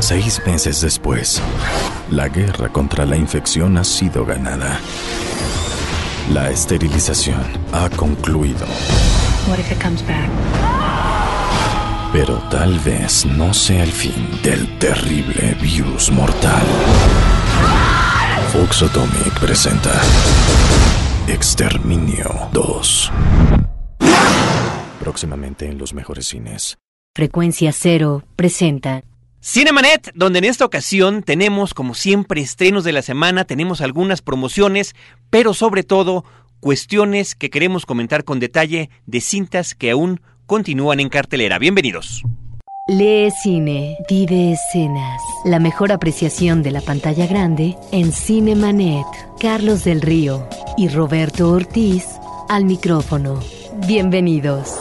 Seis meses después, la guerra contra la infección ha sido ganada. La esterilización ha concluido. What if it comes back? Pero tal vez no sea el fin del terrible virus mortal. Fox Atomic presenta Exterminio 2. Próximamente en los mejores cines. Frecuencia Cero presenta Cinemanet, donde en esta ocasión tenemos como siempre estrenos de la semana, tenemos algunas promociones, pero sobre todo cuestiones que queremos comentar con detalle de cintas que aún continúan en cartelera. Bienvenidos. Lee Cine, vive escenas. La mejor apreciación de la pantalla grande en Cinemanet. Carlos del Río y Roberto Ortiz al micrófono. Bienvenidos.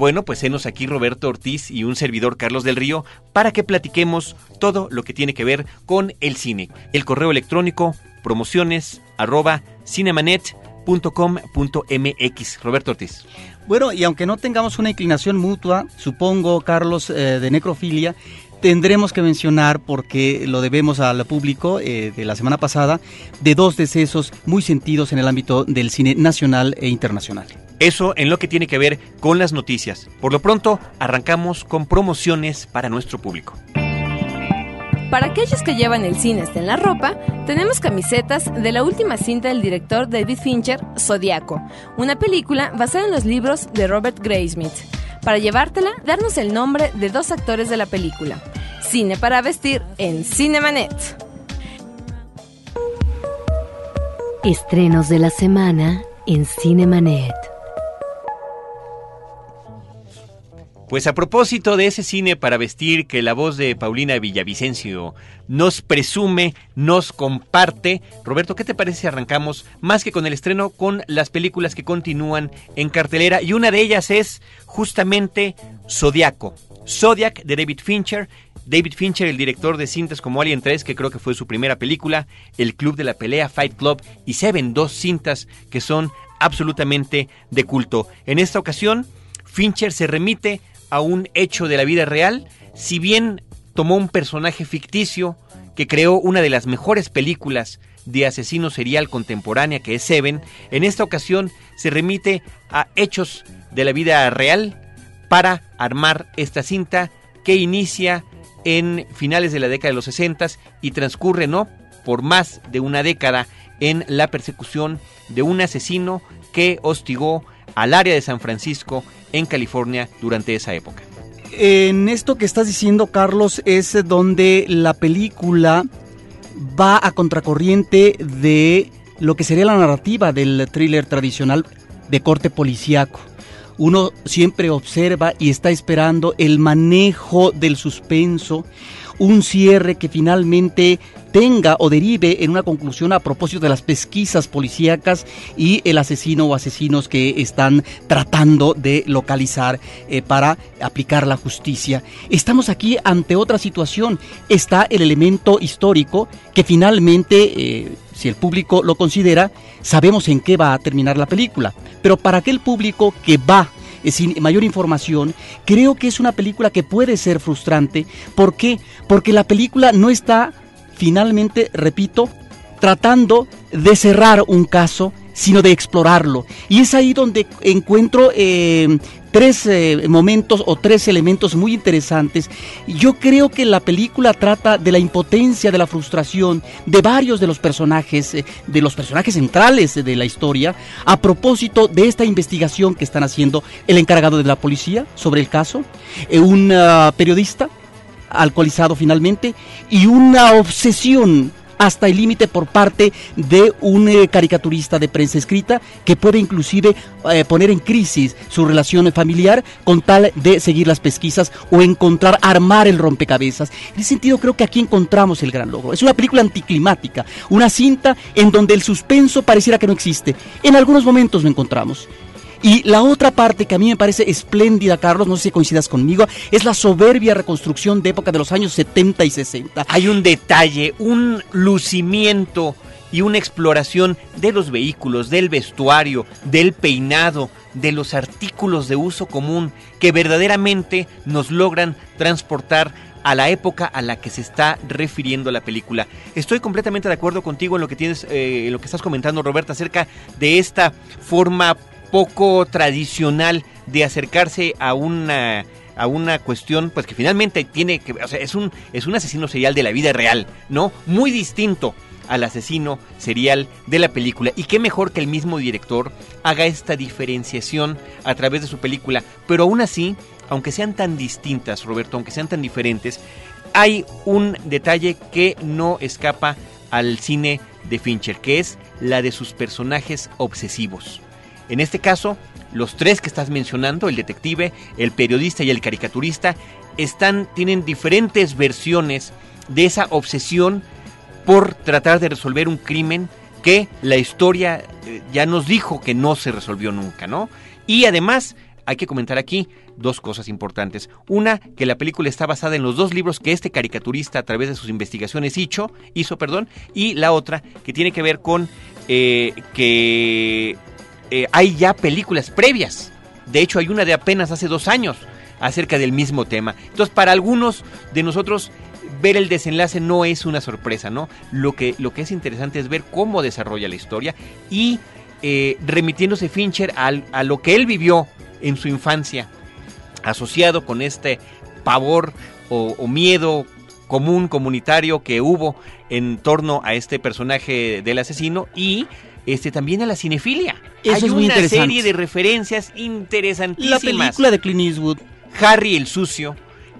Bueno, pues enos aquí Roberto Ortiz y un servidor Carlos del Río para que platiquemos todo lo que tiene que ver con el cine. El correo electrónico promociones arroba. Roberto Ortiz. Bueno, y aunque no tengamos una inclinación mutua, supongo, Carlos, eh, de necrofilia, tendremos que mencionar, porque lo debemos al público eh, de la semana pasada, de dos decesos muy sentidos en el ámbito del cine nacional e internacional. Eso en lo que tiene que ver con las noticias. Por lo pronto, arrancamos con promociones para nuestro público. Para aquellos que llevan el cine hasta en la ropa, tenemos camisetas de la última cinta del director David Fincher, Zodiaco, una película basada en los libros de Robert Graysmith. Para llevártela, darnos el nombre de dos actores de la película. Cine para vestir en Cinemanet. Estrenos de la semana en Cinemanet. Pues a propósito de ese cine para vestir que la voz de Paulina Villavicencio nos presume, nos comparte, Roberto, ¿qué te parece si arrancamos más que con el estreno con las películas que continúan en cartelera? Y una de ellas es justamente Zodiaco. Zodiac de David Fincher. David Fincher, el director de cintas como Alien 3, que creo que fue su primera película, El Club de la Pelea, Fight Club y Seven, dos cintas que son absolutamente de culto. En esta ocasión, Fincher se remite a un hecho de la vida real, si bien tomó un personaje ficticio que creó una de las mejores películas de asesino serial contemporánea que es Seven, en esta ocasión se remite a hechos de la vida real para armar esta cinta que inicia en finales de la década de los 60 y transcurre no por más de una década en la persecución de un asesino que hostigó al área de San Francisco en California durante esa época. En esto que estás diciendo, Carlos, es donde la película va a contracorriente de lo que sería la narrativa del thriller tradicional de corte policíaco. Uno siempre observa y está esperando el manejo del suspenso, un cierre que finalmente tenga o derive en una conclusión a propósito de las pesquisas policíacas y el asesino o asesinos que están tratando de localizar eh, para aplicar la justicia. Estamos aquí ante otra situación. Está el elemento histórico que finalmente, eh, si el público lo considera, sabemos en qué va a terminar la película. Pero para aquel público que va eh, sin mayor información, creo que es una película que puede ser frustrante. ¿Por qué? Porque la película no está finalmente, repito, tratando de cerrar un caso, sino de explorarlo. Y es ahí donde encuentro eh, tres eh, momentos o tres elementos muy interesantes. Yo creo que la película trata de la impotencia, de la frustración de varios de los personajes, eh, de los personajes centrales de la historia, a propósito de esta investigación que están haciendo el encargado de la policía sobre el caso, un ah, periodista alcoholizado finalmente y una obsesión hasta el límite por parte de un eh, caricaturista de prensa escrita que puede inclusive eh, poner en crisis su relación familiar con tal de seguir las pesquisas o encontrar, armar el rompecabezas. En ese sentido creo que aquí encontramos el gran logro. Es una película anticlimática, una cinta en donde el suspenso pareciera que no existe. En algunos momentos lo encontramos. Y la otra parte que a mí me parece espléndida, Carlos, no sé si coincidas conmigo, es la soberbia reconstrucción de época de los años 70 y 60. Hay un detalle, un lucimiento y una exploración de los vehículos, del vestuario, del peinado, de los artículos de uso común que verdaderamente nos logran transportar a la época a la que se está refiriendo la película. Estoy completamente de acuerdo contigo en lo que tienes, eh, en lo que estás comentando, Roberta, acerca de esta forma poco tradicional de acercarse a una a una cuestión pues que finalmente tiene que o es un es un asesino serial de la vida real, ¿no? Muy distinto al asesino serial de la película. Y qué mejor que el mismo director haga esta diferenciación a través de su película. Pero aún así, aunque sean tan distintas, Roberto, aunque sean tan diferentes, hay un detalle que no escapa al cine de Fincher, que es la de sus personajes obsesivos. En este caso, los tres que estás mencionando, el detective, el periodista y el caricaturista, están, tienen diferentes versiones de esa obsesión por tratar de resolver un crimen que la historia eh, ya nos dijo que no se resolvió nunca, ¿no? Y además, hay que comentar aquí dos cosas importantes. Una, que la película está basada en los dos libros que este caricaturista a través de sus investigaciones hizo, hizo perdón, y la otra, que tiene que ver con eh, que eh, hay ya películas previas. De hecho, hay una de apenas hace dos años acerca del mismo tema. Entonces, para algunos de nosotros ver el desenlace no es una sorpresa, ¿no? Lo que, lo que es interesante es ver cómo desarrolla la historia y eh, remitiéndose Fincher a lo que él vivió en su infancia, asociado con este pavor o, miedo común, comunitario que hubo en torno a este personaje del asesino y este también a la cinefilia. Hay es una serie de referencias interesantísimas. La película de Clint Eastwood. Harry el sucio,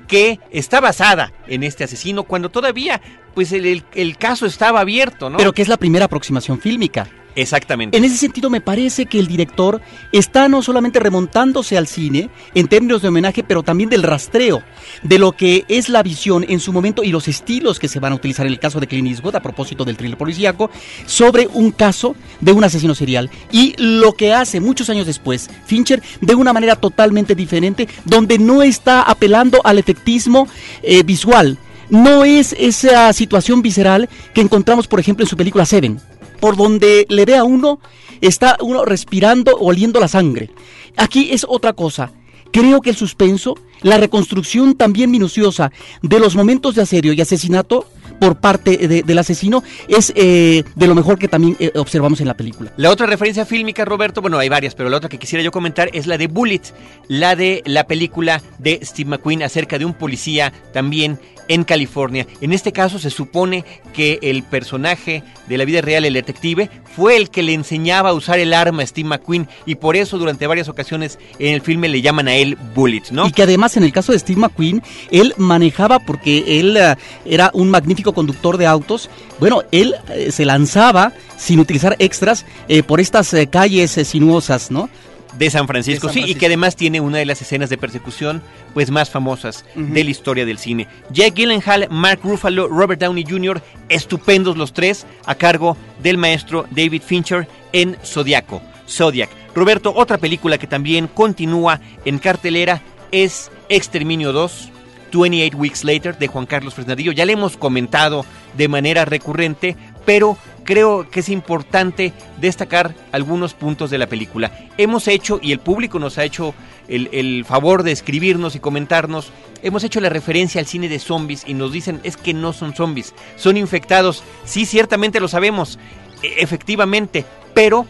que está basada en este asesino cuando todavía pues el, el, caso estaba abierto, ¿no? Pero que es la primera aproximación fílmica. Exactamente. En ese sentido me parece que el director está no solamente remontándose al cine en términos de homenaje, pero también del rastreo de lo que es la visión en su momento y los estilos que se van a utilizar en el caso de Clint Eastwood a propósito del thriller policíaco sobre un caso de un asesino serial y lo que hace muchos años después Fincher de una manera totalmente diferente donde no está apelando al efectismo eh, visual no es esa situación visceral que encontramos por ejemplo en su película Seven por donde le ve a uno, está uno respirando, oliendo la sangre. Aquí es otra cosa. Creo que el suspenso, la reconstrucción también minuciosa de los momentos de asedio y asesinato por parte del asesino es eh, de lo mejor que también eh, observamos en la película. La otra referencia fílmica, Roberto, bueno, hay varias, pero la otra que quisiera yo comentar es la de Bullet, la de la película de Steve McQueen acerca de un policía también en California. En este caso se supone que el personaje de la vida real, el detective, fue el que le enseñaba a usar el arma a Steve McQueen y por eso durante varias ocasiones en el filme le llaman a él Bullet, ¿no? Y que además en el caso de Steve McQueen, él manejaba porque él uh, era un magnífico conductor de autos. Bueno, él uh, se lanzaba sin utilizar extras eh, por estas calles sinuosas, ¿no? De San, Francisco, sí, y que además tiene una de las escenas de persecución pues más famosas uh -huh. de la historia del cine. Jack Gyllenhaal, Mark Ruffalo, Robert Downey Jr., estupendos los tres, a cargo del maestro David Fincher en Zodiaco. Zodiac. Roberto, otra película que también continúa en cartelera es Exterminio 2, 28 Weeks Later, de Juan Carlos Fresnadillo. Ya le hemos comentado de manera recurrente, pero creo que es importante destacar algunos puntos de la película. Hemos hecho, y el público nos ha hecho el, el, favor de escribirnos y comentarnos, hemos hecho la referencia al cine de zombies y nos dicen es que no son zombies, son infectados. Sí, ciertamente lo sabemos, e efectivamente, pero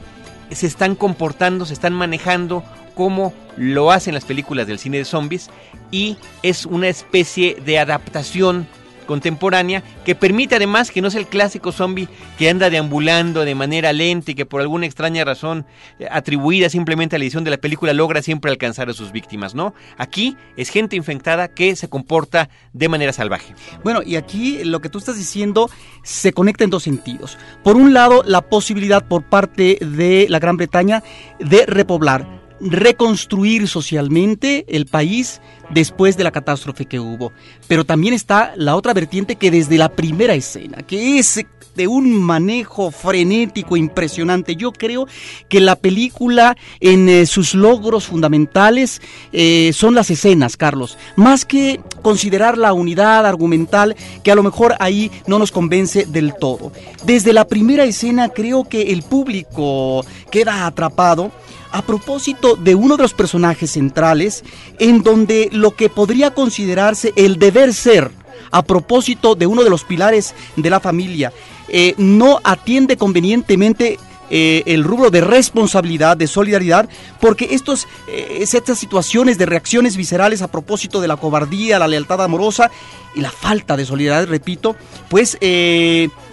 se están comportando, se están manejando como lo hacen las películas del cine de zombies y es una especie de adaptación contemporánea que permite además que no es el clásico zombie que anda deambulando de manera lenta y que por alguna extraña razón eh, atribuida simplemente a la edición de la película logra siempre alcanzar a sus víctimas, ¿no? Aquí es gente infectada que se comporta de manera salvaje. Bueno, y aquí lo que tú estás diciendo se conecta en dos sentidos. Por un lado, la posibilidad por parte de la Gran Bretaña de repoblar reconstruir socialmente el país después de la catástrofe que hubo. Pero también está la otra vertiente que desde la primera escena, que es de un manejo frenético impresionante. Yo creo que la película en eh, sus logros fundamentales eh, son las escenas, Carlos, más que considerar la unidad argumental que a lo mejor ahí no nos convence del todo. Desde la primera escena creo que el público queda atrapado a propósito de uno de los personajes centrales en donde lo que podría considerarse el deber ser a propósito de uno de los pilares de la familia. Eh, no atiende convenientemente eh, el rubro de responsabilidad, de solidaridad, porque estos, eh, estas situaciones de reacciones viscerales a propósito de la cobardía, la lealtad amorosa y la falta de solidaridad, repito, pues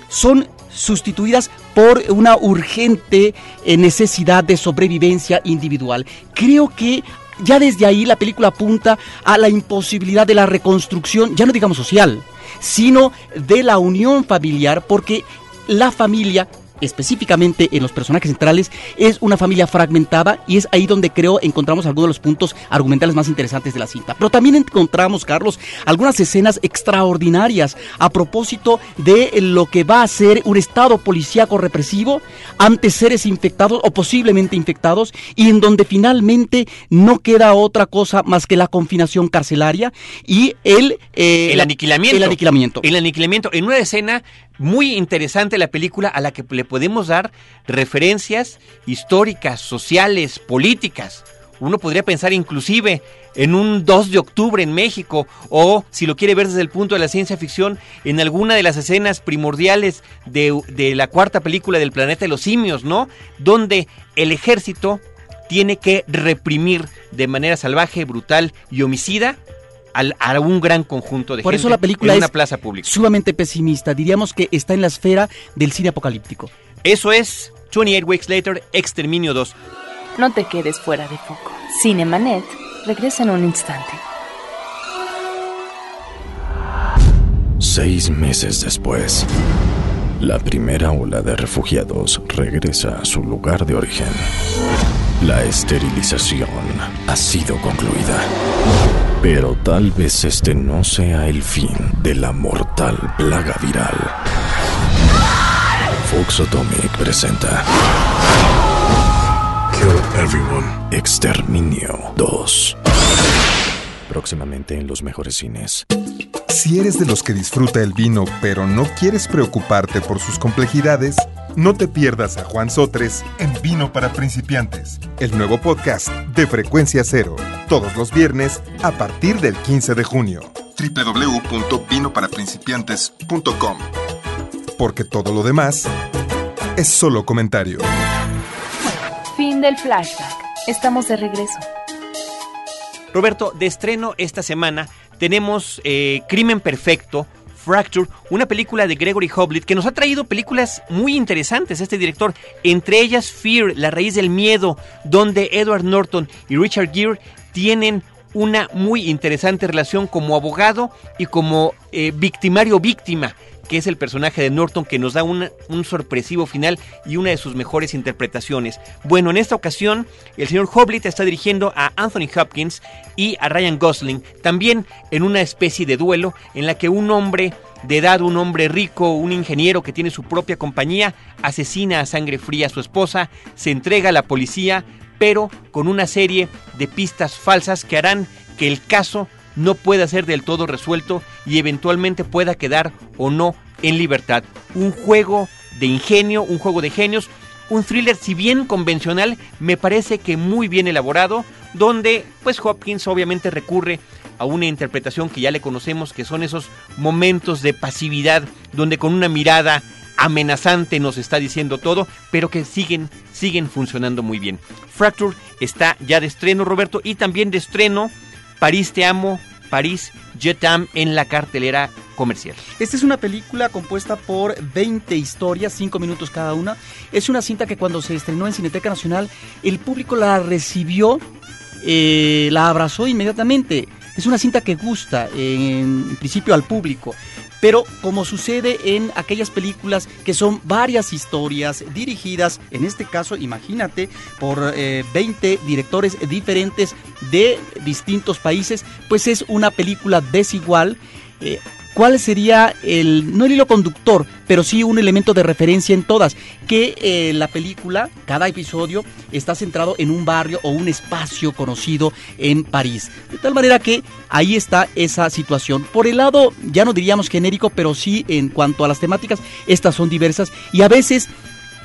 son sustituidas por una urgente necesidad de sobrevivencia individual. Creo que ya desde ahí la película apunta a la imposibilidad de la reconstrucción, ya no digamos social, sino de la unión familiar, porque la familia específicamente en los personajes centrales, es una familia fragmentada y es ahí donde creo encontramos algunos de los puntos argumentales más interesantes de la cinta. Pero también encontramos, Carlos, algunas escenas extraordinarias a propósito de lo que va a ser un estado policíaco represivo ante seres infectados o posiblemente infectados y en donde finalmente no queda otra cosa más que la confinación carcelaria y el, eh, el aniquilamiento. El aniquilamiento. El aniquilamiento. En una escena muy interesante la película a la que le podemos dar referencias históricas, sociales, políticas. Uno podría pensar inclusive en un 2 de octubre en México o, si lo quiere ver desde el punto de la ciencia ficción, en alguna de las escenas primordiales de, de la cuarta película del planeta de los simios, ¿no? Donde el ejército tiene que reprimir de manera salvaje, brutal y homicida a un gran conjunto de Por gente eso la película en una es plaza pública. sumamente pesimista. Diríamos que está en la esfera del cine apocalíptico. Eso es 28 Weeks Later, Exterminio 2. No te quedes fuera de foco. Cinemanet regresa en un instante. Seis meses después, la primera ola de refugiados regresa a su lugar de origen. La esterilización ha sido concluida. Pero tal vez este no sea el fin de la mortal plaga viral. Fox Atomic presenta Kill Everyone. Exterminio 2. Próximamente en los mejores cines. Si eres de los que disfruta el vino pero no quieres preocuparte por sus complejidades, no te pierdas a Juan Sotres en Vino para Principiantes, el nuevo podcast de Frecuencia Cero, todos los viernes a partir del 15 de junio. www.vinoparaprincipiantes.com Porque todo lo demás es solo comentario. Fin del flashback. Estamos de regreso. Roberto, de estreno esta semana tenemos eh, Crimen Perfecto, Fracture, una película de Gregory Hoblit que nos ha traído películas muy interesantes. Este director, entre ellas Fear, La raíz del miedo, donde Edward Norton y Richard Gere tienen una muy interesante relación como abogado y como eh, victimario víctima que es el personaje de Norton que nos da un sorpresivo final y una de sus mejores interpretaciones. Bueno, en esta ocasión el señor Hoblit está dirigiendo a Anthony Hopkins y a Ryan Gosling, también en una especie de duelo en la que un hombre de edad, un hombre rico, un ingeniero que tiene su propia compañía, asesina a sangre fría a su esposa, se entrega a la policía, pero con una serie de pistas falsas que harán que el caso no pueda ser del todo resuelto y eventualmente pueda quedar o no en libertad. Un juego de ingenio, un juego de genios, un thriller si bien convencional, me parece que muy bien elaborado, donde pues Hopkins obviamente recurre a una interpretación que ya le conocemos, que son esos momentos de pasividad, donde con una mirada amenazante nos está diciendo todo, pero que siguen, siguen funcionando muy bien. Fracture está ya de estreno, Roberto, y también de estreno París Te Amo, París Je en la cartelera comercial. Esta es una película compuesta por 20 historias, 5 minutos cada una. Es una cinta que cuando se estrenó en Cineteca Nacional, el público la recibió, eh, la abrazó inmediatamente. Es una cinta que gusta en principio al público. Pero como sucede en aquellas películas que son varias historias dirigidas, en este caso, imagínate, por 20 eh, directores diferentes de distintos países, pues es una película desigual. Eh, ¿Cuál sería el, no el hilo conductor, pero sí un elemento de referencia en todas? Que eh, la película, cada episodio, está centrado en un barrio o un espacio conocido en París. De tal manera que ahí está esa situación. Por el lado, ya no diríamos genérico, pero sí en cuanto a las temáticas, estas son diversas y a veces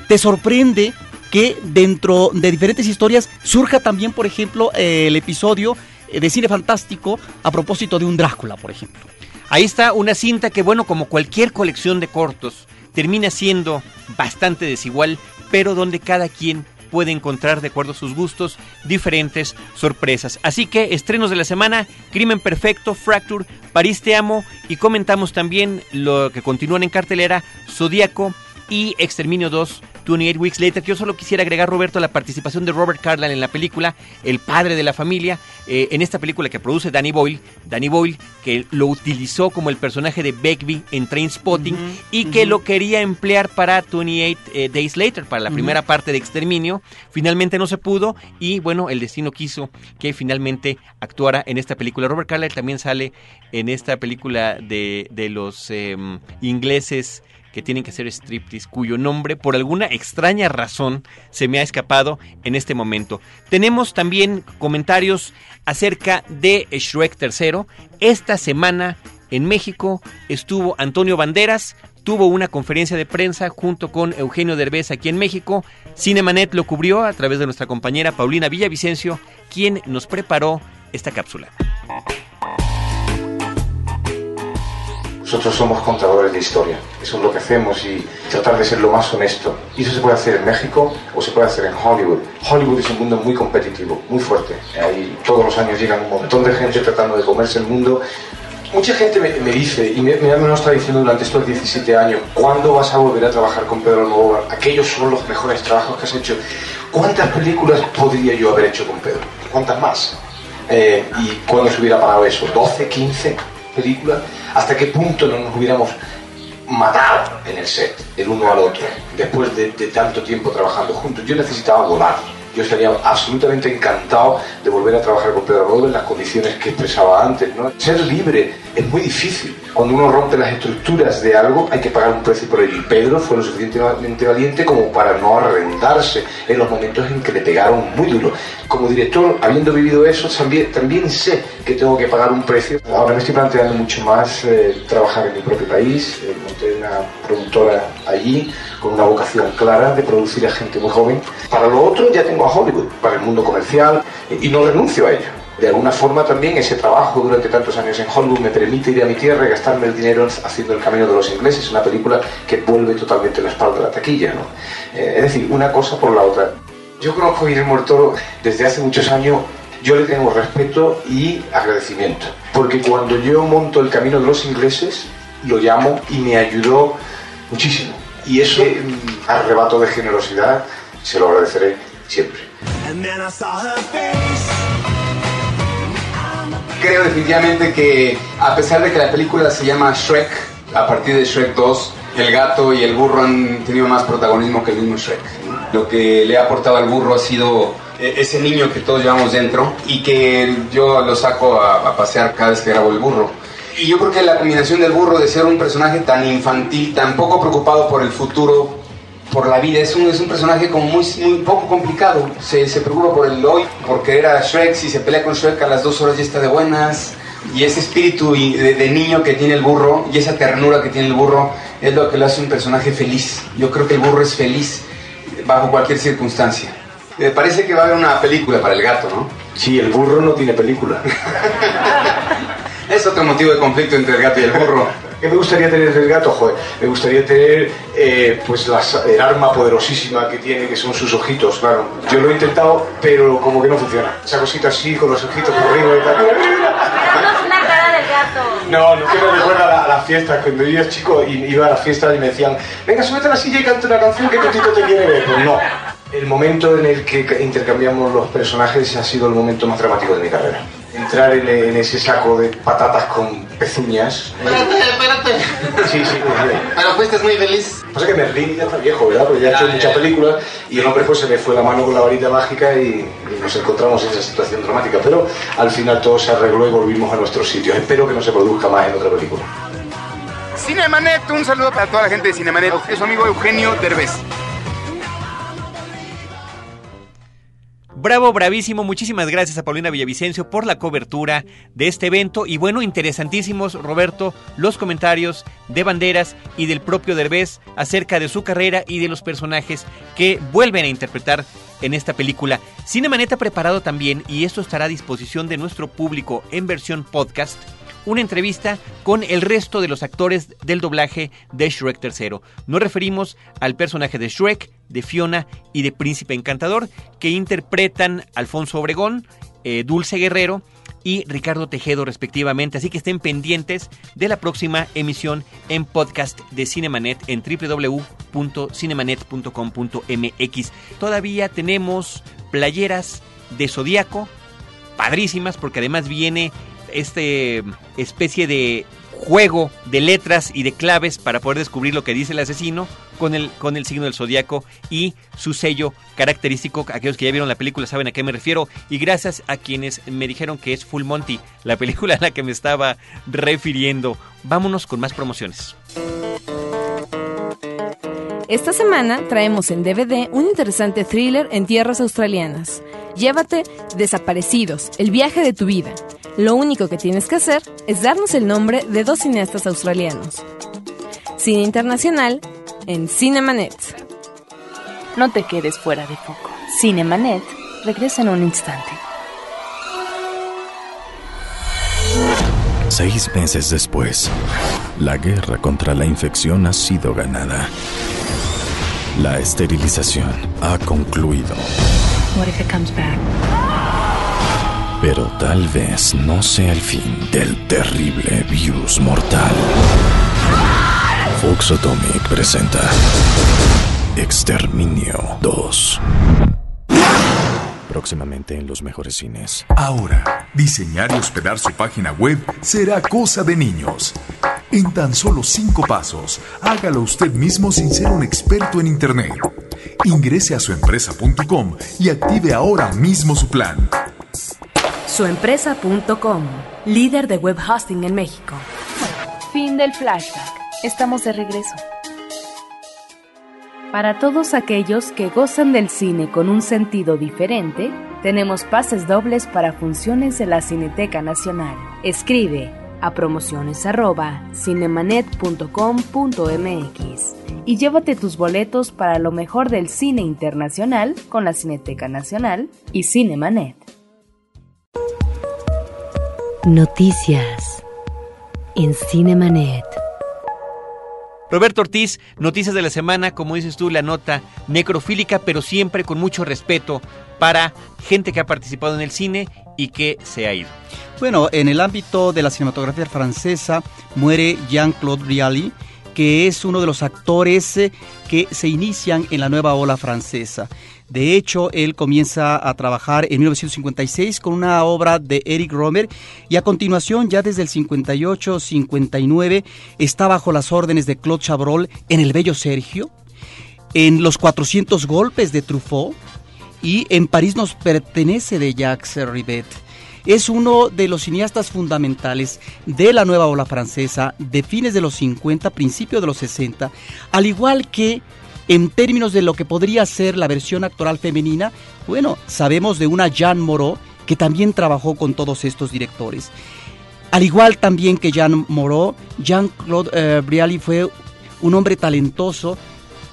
te sorprende que dentro de diferentes historias surja también, por ejemplo, el episodio de cine fantástico a propósito de un Drácula, por ejemplo. Ahí está una cinta que, bueno, como cualquier colección de cortos, termina siendo bastante desigual, pero donde cada quien puede encontrar, de acuerdo a sus gustos, diferentes sorpresas. Así que estrenos de la semana, Crimen Perfecto, Fracture, París Te Amo y comentamos también lo que continúan en cartelera, Zodíaco y Exterminio 2 28 Weeks Later. Yo solo quisiera agregar, Roberto, la participación de Robert Carlyle en la película, el padre de la familia, eh, en esta película que produce Danny Boyle. Danny Boyle, que lo utilizó como el personaje de Begbie en Trainspotting y que lo quería emplear para 28 eh, Days Later, para la primera parte de Exterminio. Finalmente no se pudo y, bueno, el destino quiso que finalmente actuara en esta película. Robert Carlyle también sale en esta película de, de los em, ingleses que tienen que hacer striptease, cuyo nombre por alguna extraña razón se me ha escapado en este momento. Tenemos también comentarios acerca de Shrek III. Esta semana en México estuvo Antonio Banderas, tuvo una conferencia de prensa junto con Eugenio Derbez aquí en México. Cinemanet lo cubrió a través de nuestra compañera Paulina Villavicencio, quien nos preparó esta cápsula. Nosotros somos contadores de historia, eso es lo que hacemos y tratar de ser lo más honesto. Y eso se puede hacer en México o se puede hacer en Hollywood. Hollywood es un mundo muy competitivo, muy fuerte. Ahí todos los años llegan un montón de gente tratando de comerse el mundo. Mucha gente me, me dice, y me, me, lo está diciendo durante estos 17 años, ¿cuándo vas a volver a trabajar con Pedro Almodóvar? Aquellos son los mejores trabajos que has hecho. ¿Cuántas películas podría yo haber hecho con Pedro? ¿Cuántas más? Eh, ¿Y cuándo se hubiera parado eso? ¿12, 15 películas? Hasta qué punto no nos hubiéramos matado en el set, el uno al otro, después de, de tanto tiempo trabajando juntos. Yo necesitaba volar yo estaría absolutamente encantado de volver a trabajar con Pedro Rodo en las condiciones que expresaba antes. ¿no? Ser libre es muy difícil. Cuando uno rompe las estructuras de algo hay que pagar un precio por ello. Y Pedro fue lo suficientemente valiente como para no arrendarse en los momentos en que le pegaron muy duro. Como director, habiendo vivido eso, también, también sé que tengo que pagar un precio. Ahora me estoy planteando mucho más eh, trabajar en mi propio país. Eh, productora allí con una vocación clara de producir a gente muy joven. Para lo otro ya tengo a Hollywood, para el mundo comercial, y no renuncio a ello. De alguna forma también ese trabajo durante tantos años en Hollywood me permite ir a mi tierra y gastarme el dinero haciendo El Camino de los Ingleses, una película que vuelve totalmente la espalda de la taquilla. ¿no? Eh, es decir, una cosa por la otra. Yo conozco a Guillermo del Toro desde hace muchos años yo le tengo respeto y agradecimiento. Porque cuando yo monto el camino de los ingleses, lo llamo y me ayudó muchísimo. Y eso, arrebato de generosidad, se lo agradeceré siempre. Creo definitivamente que a pesar de que la película se llama Shrek, a partir de Shrek 2, el gato y el burro han tenido más protagonismo que el mismo Shrek. Lo que le ha aportado al burro ha sido e-, ese niño que todos llevamos dentro y que yo lo saco a, a pasear cada vez que grabo el burro y yo creo que la combinación del burro de ser un personaje tan infantil, tan poco preocupado por el futuro, por la vida, es un, es un personaje como muy, muy poco complicado. Se, se preocupa por el hoy, por querer a Shrek, si se pelea con Shrek a las dos horas ya está de buenas. Y ese espíritu de, de, niño que tiene el burro y esa ternura que tiene el burro es lo que lo hace un personaje feliz. Yo creo que el burro es feliz bajo cualquier circunstancia. Me parece que va a haber una película para el gato, ¿no? Sí, el burro no tiene película. Es otro motivo de conflicto entre el gato y el burro. ¿Qué me gustaría tener el gato? Joder, me gustaría tener eh, pues el arma poderosísima que tiene, que son sus ojitos, claro. Yo lo he intentado, pero como que no funciona. Esa cosita así, con los ojitos por arriba y tal. No es una cara del gato. No, no quiero recuerda a, la, fiesta. Cuando yo era chico y iba a las fiestas y me decían, venga, súbete a la silla y canta una canción que Totito te quiere ver. Pues no. El momento en el que intercambiamos los personajes ha sido el momento más dramático de mi carrera entrar en, en, ese saco de patatas con pezuñas. Espérate, espérate. Sí, sí, pues, Pero fuiste muy feliz. Pasa que Merlín ya está viejo, ¿verdad? Porque ya ha hecho muchas películas y el hombre pues se le fue la mano con la varita mágica y, y, nos encontramos en esa situación dramática. Pero al final todo se arregló y volvimos a nuestros sitios. Espero que no se produzca más en otra película. Cinemanet, un saludo para toda la gente de Cinemanet. Es su amigo Eugenio Derbez. Bravo, bravísimo. Muchísimas gracias a Paulina Villavicencio por la cobertura de este evento. Y bueno, interesantísimos, Roberto, los comentarios de Banderas y del propio Derbez acerca de su carrera y de los personajes que vuelven a interpretar en esta película. Cinemanet ha preparado también, y esto estará a disposición de nuestro público en versión podcast, una entrevista con el resto de los actores del doblaje de Shrek III. Nos referimos al personaje de Shrek, de Fiona y de Príncipe Encantador, que interpretan Alfonso Obregón, eh, Dulce Guerrero y Ricardo Tejedo respectivamente. Así que estén pendientes de la próxima emisión en podcast de Cinemanet en www.cinemanet.com.mx. Todavía tenemos playeras de Zodíaco, padrísimas, porque además viene este especie de juego de letras y de claves para poder descubrir lo que dice el asesino con el, con el signo del zodiaco y su sello característico. Aquellos que ya vieron la película saben a qué me refiero. Y gracias a quienes me dijeron que es Full Monty, la película a la que me estaba refiriendo. Vámonos con más promociones. Esta semana traemos en DVD un interesante thriller en tierras australianas. Llévate Desaparecidos, el viaje de tu vida. Lo único que tienes que hacer es darnos el nombre de dos cineastas australianos. Cine Internacional en Cinemanet. No te quedes fuera de foco. Cinemanet regresa en un instante. Seis meses después, la guerra contra la infección ha sido ganada. La esterilización ha concluido. What if it comes back? Pero tal vez no sea el fin del terrible virus mortal. Fox Atomic presenta Exterminio 2. Próximamente en los mejores cines. Ahora, diseñar y hospedar su página web será cosa de niños. En tan solo cinco pasos, hágalo usted mismo sin ser un experto en Internet. Ingrese a suempresa.com y active ahora mismo su plan. Suempresa.com, líder de web hosting en México. Fin del flashback. Estamos de regreso. Para todos aquellos que gozan del cine con un sentido diferente, tenemos pases dobles para funciones de la Cineteca Nacional. Escribe a promociones@cinemanet.com.mx y llévate tus boletos para lo mejor del cine internacional con la Cineteca Nacional y Cinemanet. Noticias en Cinemanet. Roberto Ortiz, noticias de la semana, como dices tú, la nota necrofílica, pero siempre con mucho respeto para gente que ha participado en el cine y que se ha ido. Bueno, en el ámbito de la cinematografía francesa muere Jean-Claude Brialy, que es uno de los actores eh, que se inician en la nueva ola francesa. De hecho, él comienza a trabajar en 1956 con una obra de Eric Romer y a continuación, ya desde el 58-59, está bajo las órdenes de Claude Chabrol en El Bello Sergio, en Los 400 Golpes de Truffaut y en París nos pertenece de Jacques Rivet es uno de los cineastas fundamentales de la nueva ola francesa de fines de los 50, principios de los 60, al igual que en términos de lo que podría ser la versión actoral femenina, bueno, sabemos de una Jeanne Moreau que también trabajó con todos estos directores. Al igual también que Jean Moreau, Jean-Claude eh, Brialy fue un hombre talentoso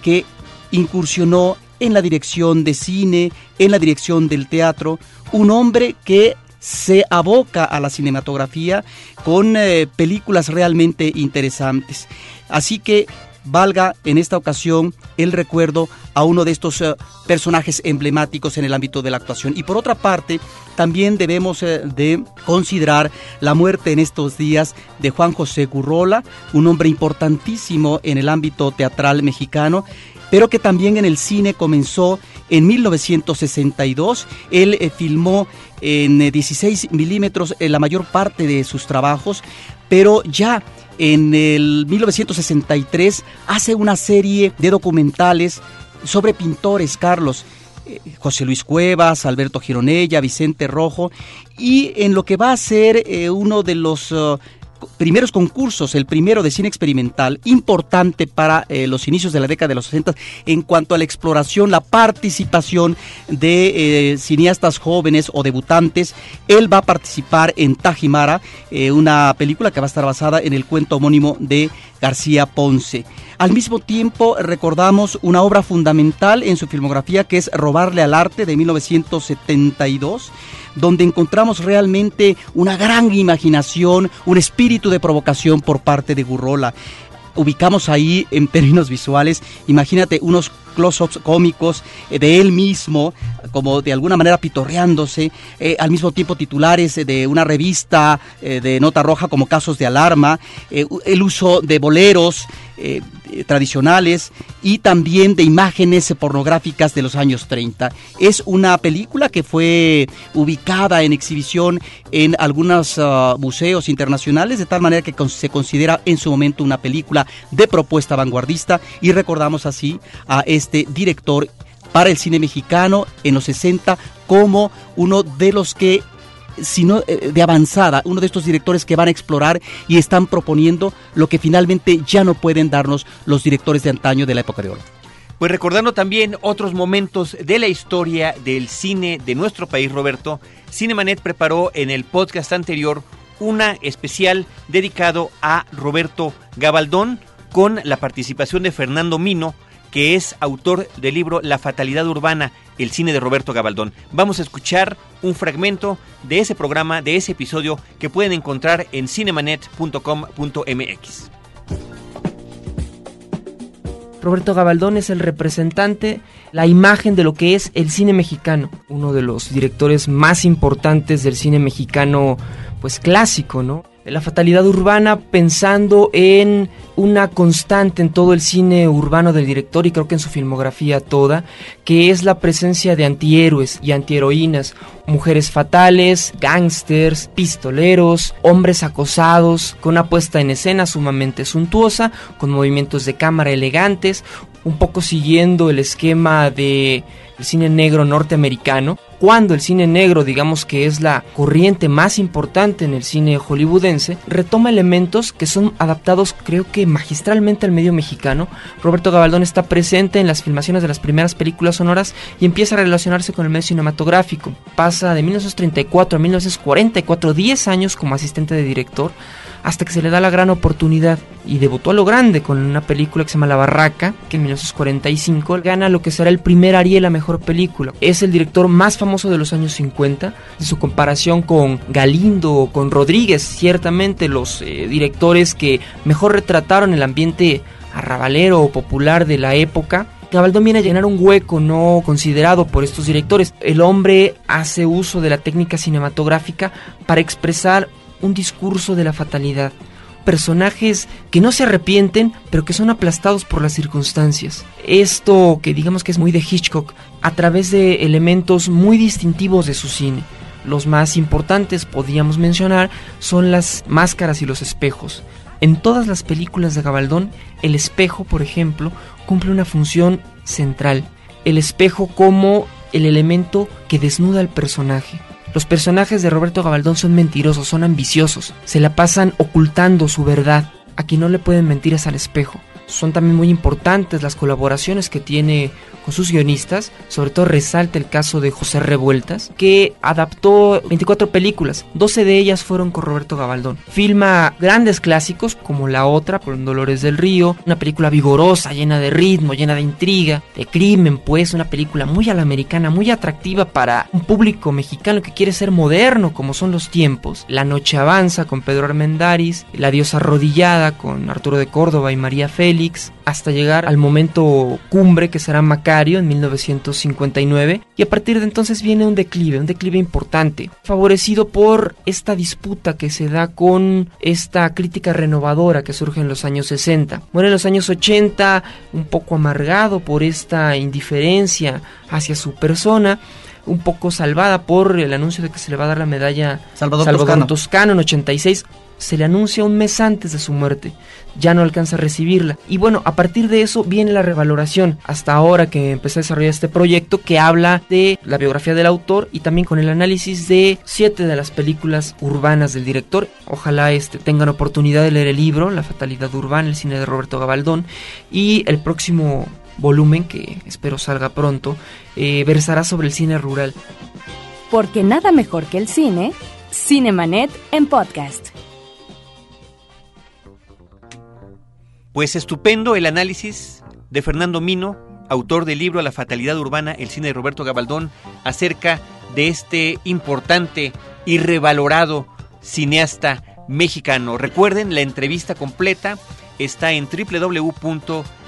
que incursionó en la dirección de cine, en la dirección del teatro, un hombre que se aboca a la cinematografía con eh, películas realmente interesantes. Así que valga en esta ocasión el recuerdo a uno de estos eh, personajes emblemáticos en el ámbito de la actuación. Y por otra parte, también debemos eh, de considerar la muerte en estos días de Juan José Gurrola, un hombre importantísimo en el ámbito teatral mexicano, pero que también en el cine comenzó en 1962. Él eh, filmó en 16 milímetros la mayor parte de sus trabajos, pero ya en el 1963 hace una serie de documentales sobre pintores, Carlos. Eh, José Luis Cuevas, Alberto Gironella, Vicente Rojo, y en lo que va a ser eh, uno de los primeros concursos, el primero de cine experimental, importante para eh, los inicios de la década de los 60 en cuanto a la exploración, la participación de eh, cineastas jóvenes o debutantes. Él va a participar en Tajimara, eh, una película que va a estar basada en el cuento homónimo de García Ponce. Al mismo tiempo recordamos una obra fundamental en su filmografía que es Robarle al arte de 1972 donde encontramos realmente una gran imaginación, un espíritu de provocación por parte de Gurrola. Ubicamos ahí en términos visuales, imagínate unos close-ups cómicos eh, de él mismo, como de alguna manera pitorreándose, eh, al mismo tiempo titulares de una revista eh, de nota roja como Casos de Alarma, el uso de boleros tradicionales y también de imágenes pornográficas de los años 30. Es una película que fue ubicada en exhibición en algunos ah, museos internacionales, de tal manera que se considera en su momento una película de propuesta vanguardista y recordamos así a este director para el cine mexicano en los 60 como uno de los que sino eh, de avanzada, uno de estos directores que van a explorar y están proponiendo lo que finalmente ya no pueden darnos los directores de antaño de la época de oro. Pues recordando también otros momentos de la historia del cine de nuestro país, Roberto, Cinemanet preparó en el podcast anterior una especial dedicado a Roberto Gabaldón con la participación de Fernando Mino, que es autor del libro La fatalidad urbana, el cine de Roberto Gabaldón. Vamos a escuchar un fragmento de ese programa, de ese episodio que pueden encontrar en cinemanet.com.mx. Roberto Gabaldón es el representante, la imagen de lo que es el cine mexicano, uno de los directores más importantes del cine mexicano, pues clásico, ¿no? La fatalidad urbana pensando en una constante en todo el cine urbano del director y creo que en su filmografía toda, que es la presencia de antihéroes y antiheroínas, mujeres fatales, gángsters, pistoleros, hombres acosados, con una puesta en escena sumamente suntuosa, con movimientos de cámara elegantes, un poco siguiendo el esquema de el cine negro norteamericano, cuando el cine negro, digamos que es la corriente más importante en el cine hollywoodense, retoma elementos que son adaptados creo que magistralmente al medio mexicano. Roberto Gabaldón está presente en las filmaciones de las primeras películas sonoras y empieza a relacionarse con el medio cinematográfico. Pasa de 1934 a 1944, 10 años como asistente de director hasta que se le da la gran oportunidad y debutó a lo grande con una película que se llama La Barraca, que en 1945 gana lo que será el primer Ariel a mejor película. Es el director más famoso de los años 50, en su comparación con Galindo o con Rodríguez, ciertamente los eh, directores que mejor retrataron el ambiente arrabalero o popular de la época. Gabaldón viene a llenar un hueco no considerado por estos directores. El hombre hace uso de la técnica cinematográfica para expresar un discurso de la fatalidad. Personajes que no se arrepienten, pero que son aplastados por las circunstancias. Esto que digamos que es muy de Hitchcock, a través de elementos muy distintivos de su cine. Los más importantes, podríamos mencionar, son las máscaras y los espejos. En todas las películas de Gabaldón, el espejo, por ejemplo, cumple una función central. El espejo como el elemento que desnuda al personaje. Los personajes de Roberto Gabaldón son mentirosos, son ambiciosos, se la pasan ocultando su verdad. A quien no le pueden mentir es al espejo. Son también muy importantes las colaboraciones que tiene con sus guionistas, sobre todo resalta el caso de José Revueltas, que adaptó 24 películas, 12 de ellas fueron con Roberto Gabaldón. Filma grandes clásicos como La Otra, por Dolores del Río, una película vigorosa, llena de ritmo, llena de intriga, de crimen, pues una película muy a la americana, muy atractiva para un público mexicano que quiere ser moderno como son los tiempos. La Noche Avanza con Pedro Armendáriz, La Diosa Arrodillada con Arturo de Córdoba y María Félix, hasta llegar al momento cumbre que será Macario en 1959 y a partir de entonces viene un declive, un declive importante, favorecido por esta disputa que se da con esta crítica renovadora que surge en los años 60. Muere en los años 80 un poco amargado por esta indiferencia hacia su persona un poco salvada por el anuncio de que se le va a dar la medalla Salvador, Toscano. Toscano en 86 se le anuncia un mes antes de su muerte. Ya no alcanza a recibirla. Y bueno, a partir de eso viene la revaloración. Hasta ahora que empecé a desarrollar este proyecto que habla de la biografía del autor y también con el análisis de siete de las películas urbanas del director. Ojalá este, tengan oportunidad de leer el libro, La fatalidad urbana, el cine de Roberto Gabaldón. Y el próximo volumen, que espero salga pronto, eh, versará sobre el cine rural. Porque nada mejor que el cine, Cinemanet en podcast. Pues estupendo el análisis de Fernando Mino, autor del libro La fatalidad urbana, el cine de Roberto Gabaldón, acerca de este importante y revalorado cineasta mexicano. Recuerden, la entrevista completa está en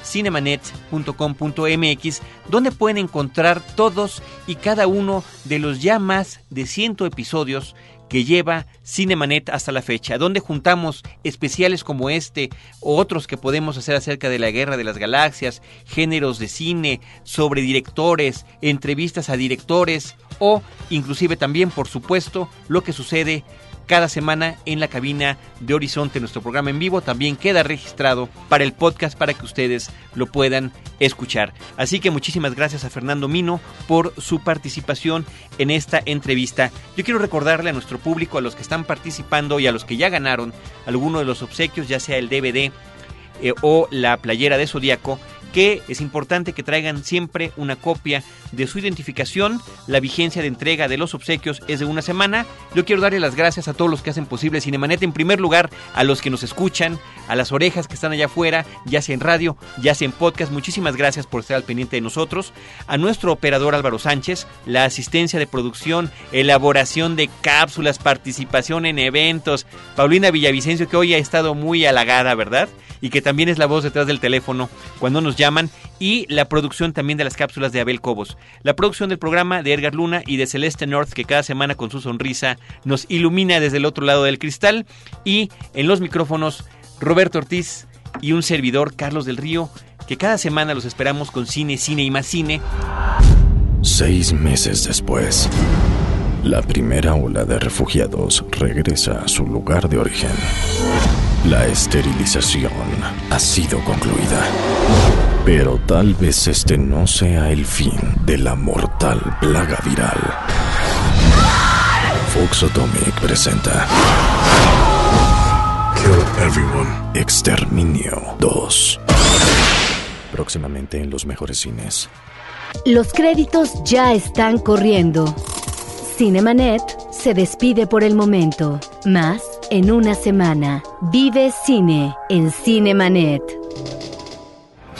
www.cinemanet.com.mx, donde pueden encontrar todos y cada uno de los ya más de 100 episodios que lleva Cinemanet hasta la fecha, donde juntamos especiales como este o otros que podemos hacer acerca de la Guerra de las Galaxias, géneros de cine, sobre directores, entrevistas a directores o inclusive también, por supuesto, lo que sucede cada semana en la cabina de Horizonte, nuestro programa en vivo, también queda registrado para el podcast para que ustedes lo puedan escuchar. Así que muchísimas gracias a Fernando Mino por su participación en esta entrevista. Yo quiero recordarle a nuestro público, a los que están participando y a los que ya ganaron alguno de los obsequios, ya sea el DVD eh, o la playera de Zodíaco, que es importante que traigan siempre una copia de su identificación. La vigencia de entrega de los obsequios es de una semana. Yo quiero darle las gracias a todos los que hacen posible Cinemanet. En primer lugar, a los que nos escuchan, a las orejas que están allá afuera, ya sea en radio, ya sea en podcast. Muchísimas gracias por estar al pendiente de nosotros. A nuestro operador Álvaro Sánchez, la asistencia de producción, elaboración de cápsulas, participación en eventos. Paulina Villavicencio, que hoy ha estado muy halagada, ¿verdad? Y que también es la voz detrás del teléfono cuando nos Y la producción también de las cápsulas de Abel Cobos. La producción del programa de Edgar Luna y de Celeste North, que cada semana con su sonrisa nos ilumina desde el otro lado del cristal. Y en los micrófonos, Roberto Ortiz y un servidor, Carlos del Río, que cada semana los esperamos con cine, cine y más cine. Seis meses después, la primera ola de refugiados regresa a su lugar de origen. La esterilización ha sido concluida. Pero tal vez este no sea el fin de la mortal plaga viral. Fox Atomic presenta Kill Everyone. Exterminio 2. Próximamente en los mejores cines. Los créditos ya están corriendo. Cinemanet se despide por el momento. Más en una semana. Vive cine en Cinemanet.